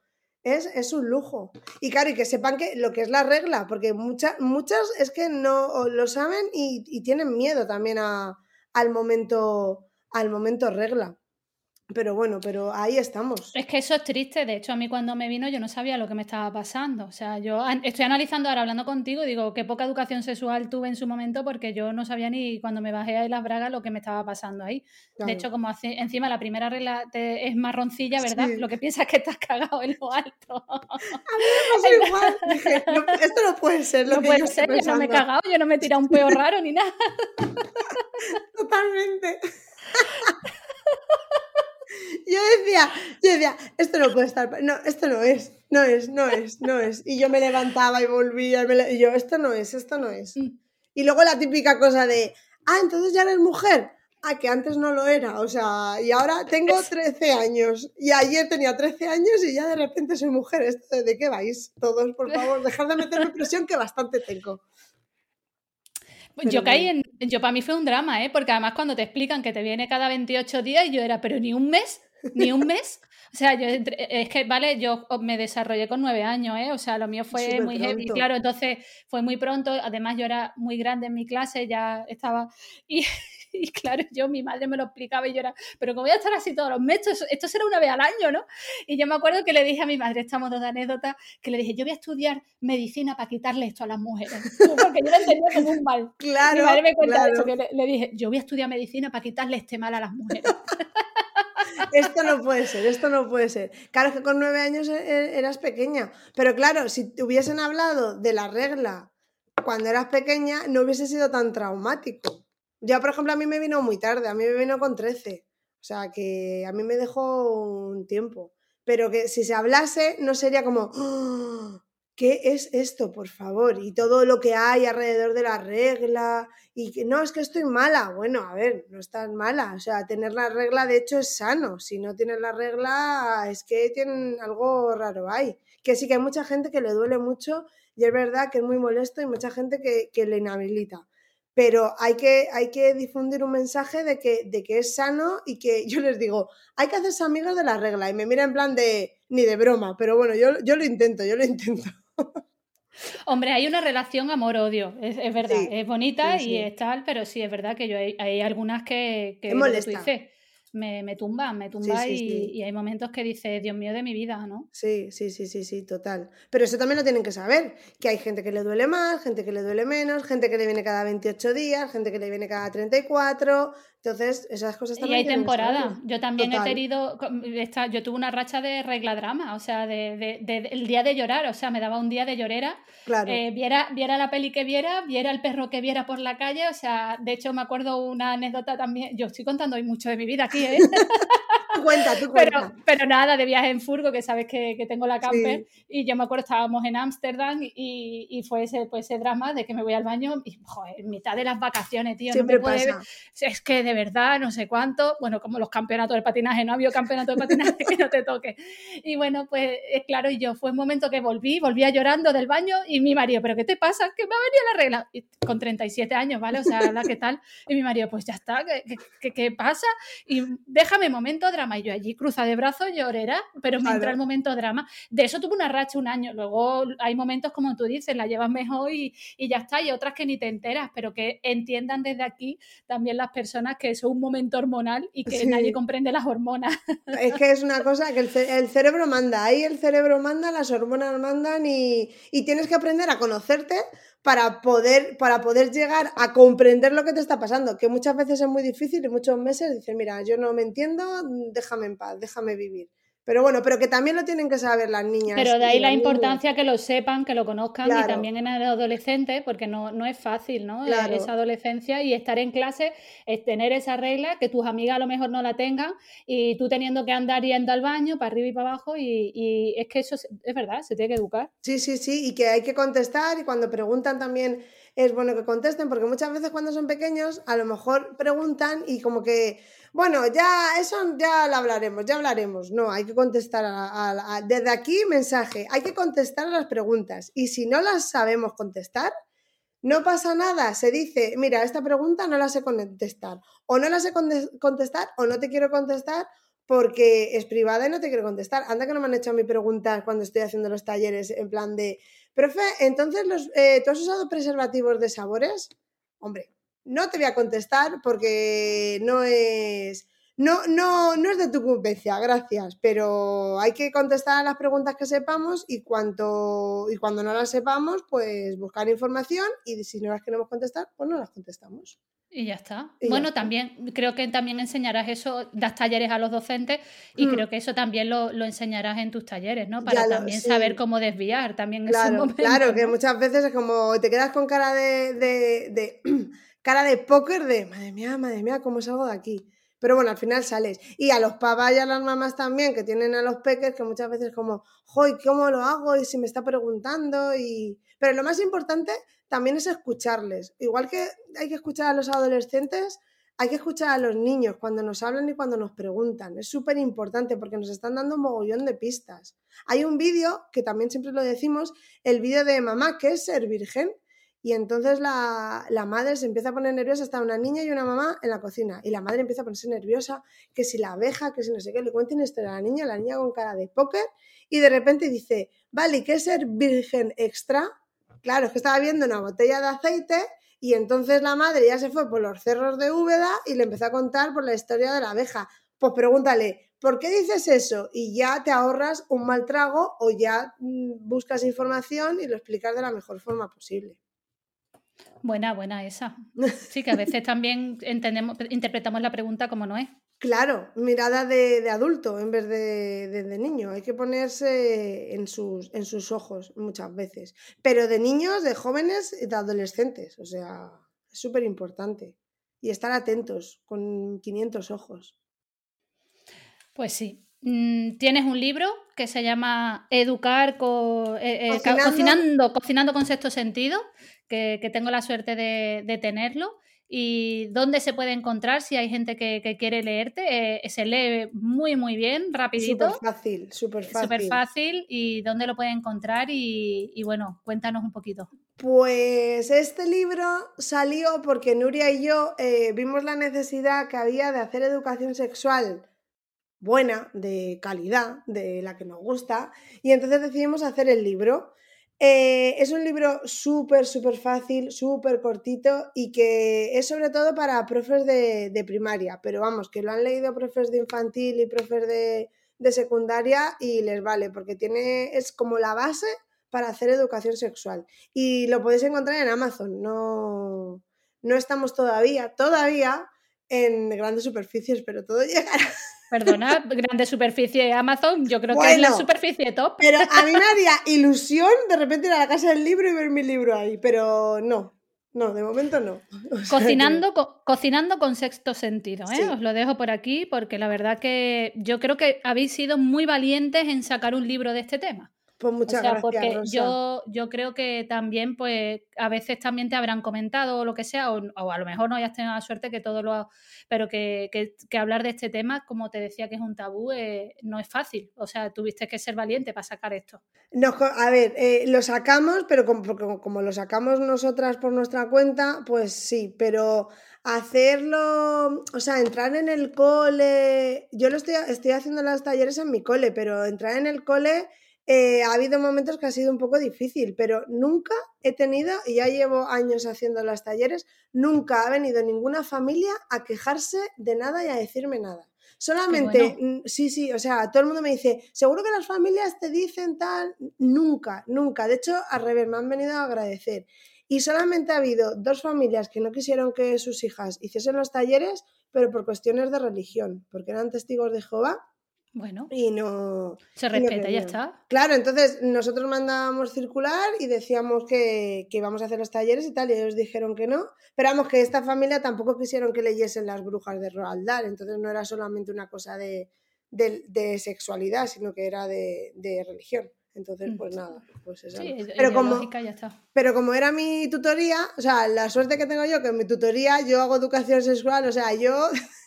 B: es, es, un lujo. Y claro, y que sepan que lo que es la regla, porque muchas, muchas es que no lo saben y, y tienen miedo también a, al, momento, al momento regla. Pero bueno, pero ahí estamos.
A: Es que eso es triste. De hecho, a mí cuando me vino yo no sabía lo que me estaba pasando. O sea, yo estoy analizando ahora, hablando contigo, digo, qué poca educación sexual tuve en su momento porque yo no sabía ni cuando me bajé ahí las bragas lo que me estaba pasando ahí. De hecho, como encima la primera regla es marroncilla, ¿verdad? Lo que piensas es que estás cagado en lo alto. *laughs*
B: A mí me pasa igual. Dije, esto no puede ser. Lo
A: no
B: que
A: puede
B: yo
A: ser,
B: estoy
A: yo no me he cagado, yo no me he tirado un peo raro ni nada. *laughs*
B: Totalmente. *laughs* *laughs* Yo decía, yo decía, esto no puede estar, no, esto no es, no es, no es, no es. Y yo me levantaba y volvía, y, me y yo, esto no es, esto no es.
A: Mm.
B: Y luego la típica cosa de, ah, entonces ya eres mujer. Ah, que antes no lo era, o sea, y ahora tengo 13 años, y ayer tenía 13 años y ya de repente soy mujer. ¿Esto de- ¿De qué vais? Todos, por *laughs* favor, dejad de meterme presión que bastante tengo. Pero
A: yo caí en. Yo para mí fue un drama, ¿eh? Porque además cuando te explican que te viene cada 28 días, yo era, pero ni un mes, ni un mes. O sea, yo entre- es que, vale, yo me desarrollé con nueve años, ¿eh? O sea, lo mío fue muy heavy. Claro, entonces fue muy pronto. Además, yo era muy grande en mi clase, ya estaba. Y, *laughs* y *laughs* claro, yo, mi madre me lo explicaba y yo era, pero ¿cómo voy a estar así todos los meses? Esto, esto será una vez al año, ¿no? Y yo me acuerdo que le dije a mi madre, estamos dos de anécdota, que le dije, yo voy a estudiar medicina para quitarle esto a las mujeres. *laughs* Porque yo lo entendía como un mal.
B: Claro,
A: Mi madre me cuenta
B: claro.
A: eso, que le, le dije, yo voy a estudiar medicina para quitarle este mal a las mujeres. *laughs*
B: Esto no puede ser, esto no puede ser. Claro, es que con nueve años e- e- eras pequeña. Pero claro, si te hubiesen hablado de la regla cuando eras pequeña, no hubiese sido tan traumático. Ya, por ejemplo, a mí me vino muy tarde, a mí me vino con 13. O sea, que a mí me dejó un tiempo. Pero que si se hablase, no sería como, "Ah, ¿qué es esto, por favor? Y todo lo que hay alrededor de la regla. Y que no, es que estoy mala. Bueno, a ver, no estás mala. O sea, tener la regla, de hecho, es sano. Si no tienes la regla, es que tienen algo raro ahí. Que sí que hay mucha gente que le duele mucho y es verdad que es muy molesto y mucha gente que, que le inhabilita. Pero hay que, hay que difundir un mensaje de que, de que es sano y que yo les digo, hay que hacerse amigos de la regla. Y me mira en plan de, ni de broma, pero bueno, yo, yo lo intento, yo lo intento. *laughs*
A: Hombre, hay una relación amor-odio, es, es verdad,
B: Sí,
A: es bonita
B: sí,
A: y es tal, pero sí, es verdad que yo hay, hay algunas que, que
B: Es
A: lo que tú
B: molesta.
A: dices, me, me tumban, me tumban
B: sí,
A: y,
B: sí.
A: y hay momentos que dices, Dios mío de mi vida, ¿no?
B: Sí, sí, sí, sí, sí, total. Pero eso también lo tienen que saber, que hay gente que le duele más, gente que le duele menos, gente que le viene cada 28 días, gente que le viene cada 34. Entonces, esas cosas
A: Y
B: también
A: hay
B: que
A: temporadas.
B: saberlo.
A: Yo también
B: Total.
A: he tenido, yo tuve una racha de regla drama, o sea, de, de- de- el día de llorar, o sea, me daba un día de llorera,
B: Claro.
A: eh, viera, viera la peli que viera, viera el perro que viera por la calle, o sea, de hecho me acuerdo una anécdota también, yo estoy contando hoy mucho de mi vida aquí, ¿eh? *laughs*
B: Tú cuenta, tú
A: Pero,
B: cuenta.
A: pero nada, de viaje en furgo, que sabes que, que tengo la camper.
B: Sí.
A: Y yo me acuerdo, estábamos en Ámsterdam y, y fue ese, pues ese drama de que me voy al baño y, joder, en mitad de las vacaciones, tío,
B: Siempre
A: no me puede...
B: pasa.
A: Es que de verdad, no sé cuánto, bueno, como los campeonatos de patinaje, no había campeonato de patinaje que no te toque. Y bueno, pues es claro, y yo fue un momento que volví, volvía llorando del baño y mi marido, ¿pero qué te pasa? Que me ha venido la regla. Y con 37 años, ¿vale? O sea, la que tal. Y mi marido, pues ya está, ¿qué, qué- qué- qué pasa? Y déjame momento drama. Y yo allí cruza de brazos, llorera, pero me entra el momento drama. De eso tuve una racha un año. Luego hay momentos, como tú dices, la llevas mejor y, y ya está. Y otras que ni te enteras, pero que entiendan desde aquí también las personas que eso es un momento hormonal y que
B: Sí.
A: nadie comprende las hormonas. *laughs*
B: Es que es una cosa que el, ce- el cerebro manda, ahí el cerebro manda, las hormonas mandan y, y tienes que aprender a conocerte para poder, para poder llegar a comprender lo que te está pasando, que muchas veces es muy difícil y muchos meses dices, mira, yo no me entiendo, déjame en paz, déjame vivir. Pero bueno, pero que también lo tienen que saber las niñas.
A: Pero de ahí la importancia que lo sepan, que lo conozcan
B: Claro.
A: y también en el adolescente, porque no, no es fácil, ¿no? Eh,
B: Claro.
A: Esa adolescencia y estar en clase, es tener esa regla, que tus amigas a lo mejor no la tengan y tú teniendo que andar yendo al baño para arriba y para abajo y, y es que eso es, es verdad, se tiene que educar.
B: Sí, sí, sí, y que hay que contestar y cuando preguntan también es bueno que contesten, porque muchas veces cuando son pequeños a lo mejor preguntan y como que, bueno, ya eso ya lo hablaremos, ya hablaremos. No, hay que contestar a- a- desde aquí mensaje, hay que contestar a las preguntas y si no las sabemos contestar, no pasa nada, se dice, mira, esta pregunta no la sé contestar, o no la sé conte- contestar, o no te quiero contestar porque es privada y no te quiero contestar. Anda que no me han hecho a mí preguntas cuando estoy haciendo los talleres en plan de, profe, entonces los, eh, ¿tú has usado preservativos de sabores? Hombre, no te voy a contestar porque no es, no, no, no es de tu competencia, gracias, pero hay que contestar a las preguntas que sepamos y, cuanto, y cuando no las sepamos, pues buscar información y si no las queremos contestar, pues no las contestamos.
A: Y ya está. bueno, también creo que también enseñarás eso, das talleres a los docentes y mm. creo que eso también lo, enseñarás en tus talleres, ¿no? Para también saber cómo desviar también
B: claro, Claro, que muchas veces es como te quedas con cara de, de, de *clears throat* cara de póker de madre mía, madre mía, ¿cómo salgo de aquí? Pero bueno, al final sales. Y a los papás y a las mamás también, que tienen a los peques, que muchas veces como, joy, ¿cómo lo hago? Y si me está preguntando. Y... Pero lo más importante también es escucharles. Igual que hay que escuchar a los adolescentes, hay que escuchar a los niños cuando nos hablan y cuando nos preguntan. Es súper importante porque nos están dando un mogollón de pistas. Hay un vídeo, que también siempre lo decimos, el vídeo de mamá, que es ser virgen. Y entonces la, la, madre se empieza a poner nerviosa, está una niña y una mamá en la cocina. Y la madre empieza a ponerse nerviosa, que si la abeja, que si no sé qué, le cuenten esto a la niña, la niña con cara de póker. Y de repente dice, vale, ¿qué es ser virgen extra? Claro, es que estaba viendo una botella de aceite y entonces la madre ya se fue por los cerros de Úbeda y le empezó a contar por la historia de la abeja. Pues pregúntale, ¿por qué dices eso? Y ya te ahorras un mal trago o ya mm, buscas información y lo explicas de la mejor forma posible.
A: Buena, buena esa. *laughs* Sí, que a veces también entendemos, interpretamos la pregunta como no es.
B: Claro, mirada de, adulto en vez de, de, niño. Hay que ponerse en sus, en sus ojos muchas veces. Pero de niños, de jóvenes, de adolescentes. O sea, es súper importante. Y estar atentos con 500 ojos.
A: Pues sí. Mm, tienes un libro que se llama Educar eh, eh, cocinando. cocinando. con sexto sentido, que, tengo la suerte de, tenerlo. ¿Y dónde se puede encontrar si hay gente que, quiere leerte? Eh, se lee muy, muy bien, rapidito.
B: Súper fácil, súper fácil.
A: Súper fácil. ¿Y dónde lo puede encontrar? Y, bueno, cuéntanos un poquito.
B: Pues este libro salió porque Nuria y yo eh, vimos la necesidad que había de hacer educación sexual buena, de calidad, de la que nos gusta, y entonces decidimos hacer el libro. Eh, es un libro súper, súper fácil, súper cortito y que es sobre todo para profes de, primaria, pero vamos, que lo han leído profes de infantil y profes de, secundaria y les vale, porque tiene, es como la base para hacer educación sexual. Y lo podéis encontrar en Amazon, no, no estamos todavía, todavía en grandes superficies, pero todo *laughs* llegará.
A: Perdona, grande superficie Amazon, yo creo que es la superficie top.
B: Pero a mí me *laughs* haría ilusión de repente ir a la casa del libro y ver mi libro ahí, pero no. No, de momento no. *laughs*
A: Cocinando, cocinando con sexto sentido, ¿eh? Os lo dejo por aquí porque la verdad que yo creo que habéis sido muy valientes en sacar un libro de este tema.
B: Pues muchas gracias.
A: Porque Yo, yo creo que también, pues, a veces también te habrán comentado o lo que sea, o, a lo mejor no hayas tenido la suerte que todo lo. Pero que, que, hablar de este tema, como te decía que es un tabú, eh, no es fácil. O sea, tuviste que ser valiente para sacar esto.
B: No, a ver, eh, lo sacamos, pero como, como lo sacamos nosotras por nuestra cuenta, pues sí, pero hacerlo, o sea, entrar en el cole, yo lo estoy, estoy haciendo los talleres en mi cole, pero entrar en el cole eh, ha habido momentos que ha sido un poco difícil, pero nunca he tenido, y ya llevo años haciendo los talleres, nunca ha venido ninguna familia a quejarse de nada y a decirme nada. Solamente, sí, sí, o sea, todo el mundo me dice, seguro que las familias te dicen tal, nunca, nunca. De hecho, al revés, me han venido a agradecer. Y solamente ha habido dos familias que no quisieron que sus hijas hiciesen los talleres, pero por cuestiones de religión, porque eran testigos de Jehová
A: bueno.
B: Y no.
A: Se respeta, ya está.
B: Claro, entonces nosotros mandábamos circular y decíamos que, que, íbamos a hacer los talleres y tal, y ellos dijeron que no. Pero vamos, que esta familia tampoco quisieron que leyesen las brujas de Roald entonces no era solamente una cosa de, de, sexualidad, sino que era de, de religión. Entonces, pues mm. nada, pues eso. pero, como,
A: ya está.
B: pero como era mi tutoría, o sea, la suerte que tengo yo, que en mi tutoría yo hago educación sexual, o sea, yo *laughs*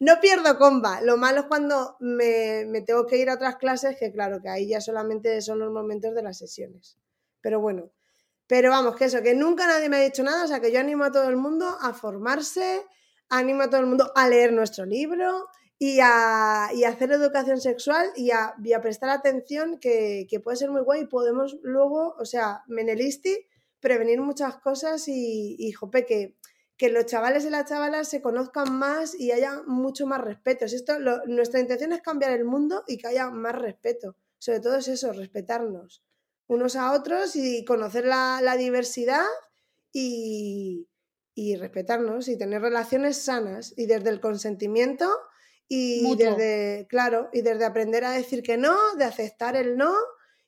B: no pierdo comba. Lo malo es cuando me, tengo que ir a otras clases, que claro, que ahí ya solamente son los momentos de las sesiones. Pero bueno, pero vamos, que eso, que nunca nadie me ha dicho nada, o sea que yo animo a todo el mundo a formarse, animo a todo el mundo a leer nuestro libro y a, hacer educación sexual y a, prestar atención, que, puede ser muy guay y podemos luego, o sea, Menelisti, prevenir muchas cosas y, y jope, que que los chavales y las chavalas se conozcan más y haya mucho más respeto. Esto, lo- nuestra intención es cambiar el mundo y que haya más respeto. Sobre todo es eso, respetarnos unos a otros y conocer la, la diversidad y, y respetarnos y tener relaciones sanas y desde el consentimiento y desde, claro, y desde aprender a decir que no, de aceptar el no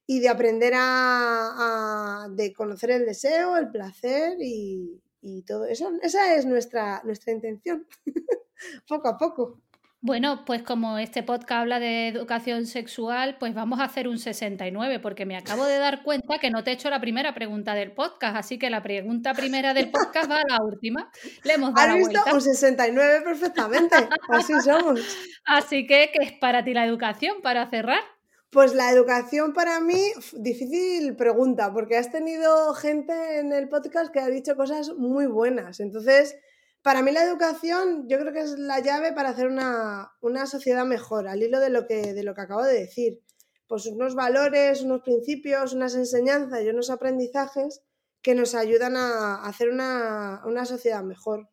B: y de aprender a, a- de conocer el deseo, el placer y, y todo eso. Esa es nuestra, nuestra intención. *laughs* poco a poco.
A: Bueno, pues como este podcast habla de educación sexual, pues vamos a hacer un 69, porque me acabo de dar cuenta que no te he hecho la primera pregunta del podcast, así que la pregunta primera del podcast va a la última. Le hemos dado
B: ¿Has visto? Un 69 perfectamente. Así somos. *laughs*
A: Así que, ¿qué es para ti la educación? Para cerrar.
B: Pues la educación para mí, difícil pregunta, porque has tenido gente en el podcast que ha dicho cosas muy buenas. Entonces, para mí la educación yo creo que es la llave para hacer una, una sociedad mejor, al hilo de lo, que, de lo que acabo de decir. Pues unos valores, unos principios, unas enseñanzas y unos aprendizajes que nos ayudan a hacer una, una sociedad mejor,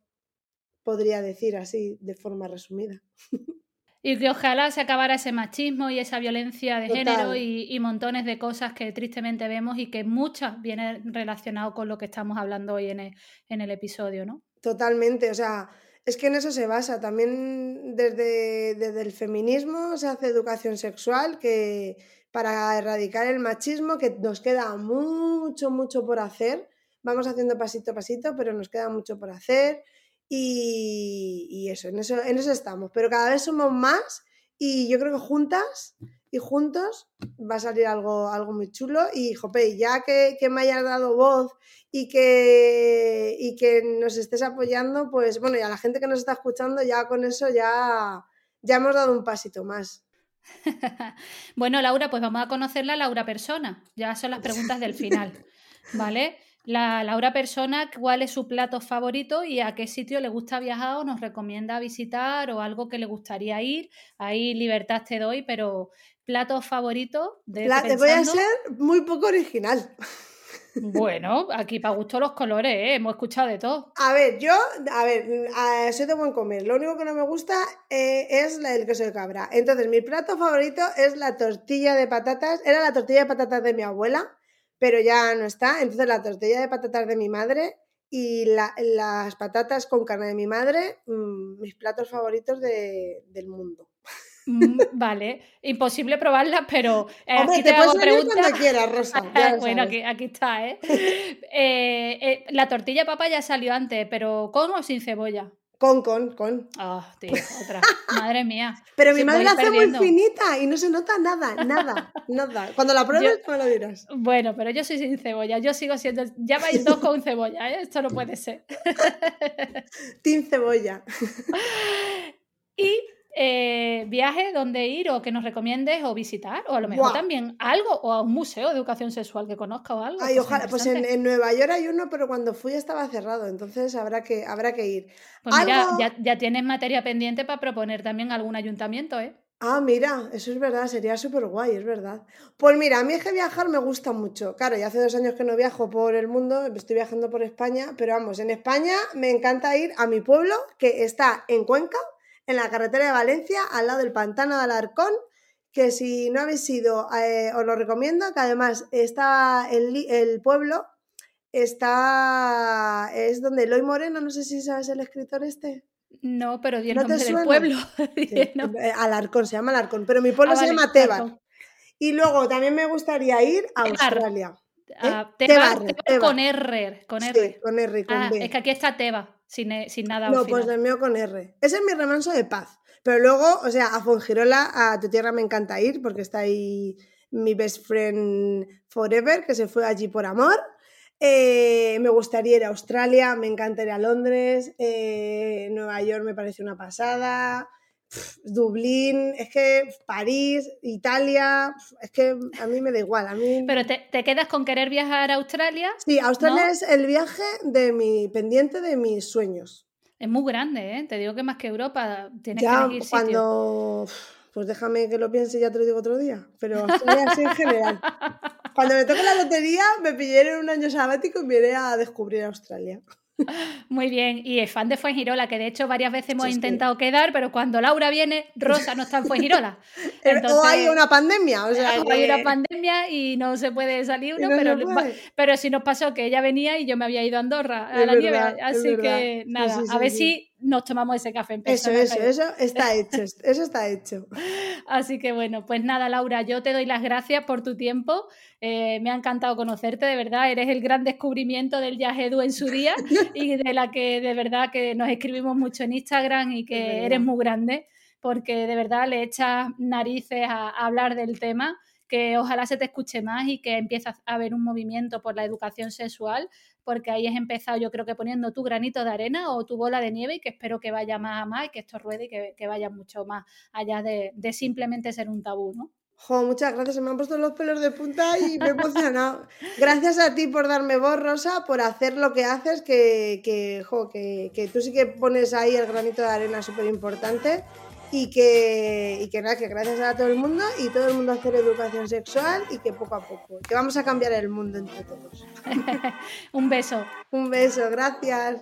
B: podría decir así, de forma resumida. *laughs*
A: Y que ojalá se acabara ese machismo y esa violencia de género y, y montones de cosas que tristemente vemos y que muchas vienen relacionadas con lo que estamos hablando hoy en el, en el episodio, ¿no?
B: Totalmente, o sea, es que en eso se basa. También desde, desde el feminismo se hace educación sexual que para erradicar el machismo, que nos queda mucho, mucho por hacer. Vamos haciendo pasito a pasito, pero nos queda mucho por hacer. Y, y eso, en eso, en eso estamos. Pero cada vez somos más y yo creo que juntas y juntos va a salir algo, algo muy chulo. Y, jope, ya que, que me hayas dado voz y que, y que nos estés apoyando, pues bueno, y a la gente que nos está escuchando, ya con eso ya, ya hemos dado un pasito más. *laughs*
A: Bueno, Laura, pues vamos a conocerla, Laura Persona. Ya son las preguntas del final, *laughs* ¿vale? La Laura Persona, ¿cuál es su plato favorito y a qué sitio le gusta viajar o nos recomienda visitar o algo que le gustaría ir? Ahí libertad te doy, pero plato favorito de
B: La- te voy a ser muy poco original.
A: Bueno, aquí para gusto los colores, ¿eh? hemos escuchado de todo.
B: A ver, yo, a ver, soy de buen comer. Lo único que no me gusta eh, es la- el queso de cabra. Entonces, mi plato favorito es la tortilla de patatas. Era la tortilla de patatas de mi abuela, pero ya no está. Entonces, la tortilla de patatas de mi madre y la- las patatas con carne de mi madre, mm, mis platos favoritos de- del mundo.
A: Mm, vale, imposible probarlas, pero *laughs* eh,
B: Hombre,
A: aquí
B: te
A: te hago preguntas.
B: cuando quieras, Rosa. *laughs* ya
A: bueno, aquí, aquí está, ¿eh? *laughs* Eh, eh, La tortilla de papa ya salió antes, pero ¿con o sin cebolla?
B: Con, con, con.
A: Ah, tío, otra. Madre mía. *laughs*
B: Pero mi madre la hace muy finita y no se nota nada, nada, nada. Cuando la pruebes, me lo dirás.
A: Bueno, pero yo soy sin cebolla, yo sigo siendo. Ya vais dos con cebolla, ¿eh? Esto no puede ser.
B: Team cebolla. *laughs*
A: Y eh, viaje, dónde ir o que nos recomiendes o visitar, o a lo mejor también algo, o a un museo de educación sexual que conozca o algo.
B: Ay, ojalá, pues en, en Nueva York hay uno, pero cuando fui estaba cerrado, entonces habrá que, habrá que ir.
A: Pues mira, ya, ya tienes materia pendiente para proponer también algún ayuntamiento, ¿eh?
B: Ah, mira, eso es verdad, sería súper guay, es verdad. Pues mira, a mí es que viajar me gusta mucho. Claro, ya hace dos años que no viajo por el mundo, estoy viajando por España, pero vamos, en España me encanta ir a mi pueblo, que está en Cuenca, en la carretera de Valencia, al lado del pantano de Alarcón, que si no habéis ido, eh, os lo recomiendo, que además está el, pueblo, está, es donde Eloy Moreno, no sé si sabes el escritor este.
A: No, pero di el
B: ¿No te
A: nombre del pueblo. *laughs*
B: Sí, eh, Alarcón, se llama Alarcón, pero mi pueblo
A: Ah,
B: se
A: vale,
B: llama Tebar. Y luego también me gustaría ir a
A: Tebar.
B: Australia.
A: Ah,
B: ¿Eh?
A: Tebar,
B: Tebar,
A: Tebar
B: Tebar.
A: con R, con
B: Sí,
A: R.
B: con R con
A: Ah,
B: B.
A: es que aquí está Teba, sin, e- sin nada
B: No, pues
A: final.
B: el mío con R. Ese es mi remanso de paz. Pero luego, o sea, a Fongirola, a tu tierra me encanta ir porque está ahí mi best friend forever, que se fue allí por amor. Eh, me gustaría ir a Australia, me encantaría a Londres, eh, Nueva York me parece una pasada, Dublín, es que París, Italia, es que a mí me da igual. A mí...
A: Pero te, te quedas con querer viajar a Australia.
B: Sí, Australia
A: ¿no?
B: es el viaje de mi pendiente de mis sueños.
A: Es muy grande, ¿eh? Te digo que más que Europa tienes
B: Ya
A: que elegir sitio.
B: cuando. Pues déjame que lo piense y ya te lo digo otro día. Pero Australia así en general. *laughs* Cuando me toque la lotería, me pillaré en un año sabático y me iré a descubrir Australia.
A: Muy bien, y es fan de Fuengirola, que de hecho varias veces hemos intentado quedar, pero cuando Laura viene, Rosa no está en Fuengirola. *laughs*
B: o hay una pandemia, o sea,
A: hay una pandemia y no se puede salir uno, pero, pero sí nos pasó que ella venía y yo me había ido a Andorra a la nieve, así que nada, a ver si nos tomamos ese café en
B: Eso, eso, eso está *laughs* hecho, eso está hecho.
A: Así que bueno, pues nada, Laura, yo te doy las gracias por tu tiempo. Eh, me ha encantado conocerte, de verdad, eres el gran descubrimiento del Jazz Edu en su día *laughs* y de la que de verdad que nos escribimos mucho en Instagram y que eres muy grande porque de verdad le echas narices a, a hablar del tema que ojalá se te escuche más y que empiece a haber un movimiento por la educación sexual porque ahí has empezado yo creo que poniendo tu granito de arena o tu bola de nieve y que espero que vaya más a más y que esto ruede y que, vaya mucho más allá de, simplemente ser un tabú, ¿no?
B: Jo, muchas gracias, se me han puesto los pelos de punta y me he emocionado. gracias a ti por darme voz, Rosa, por hacer lo que haces, que, que, jo, que, que tú sí que pones ahí el granito de arena súper importante y que, y que nada, que gracias a todo el mundo y todo el mundo hacer educación sexual y que poco a poco, que vamos a cambiar el mundo entre todos. *laughs*
A: Un beso.
B: Un beso, gracias.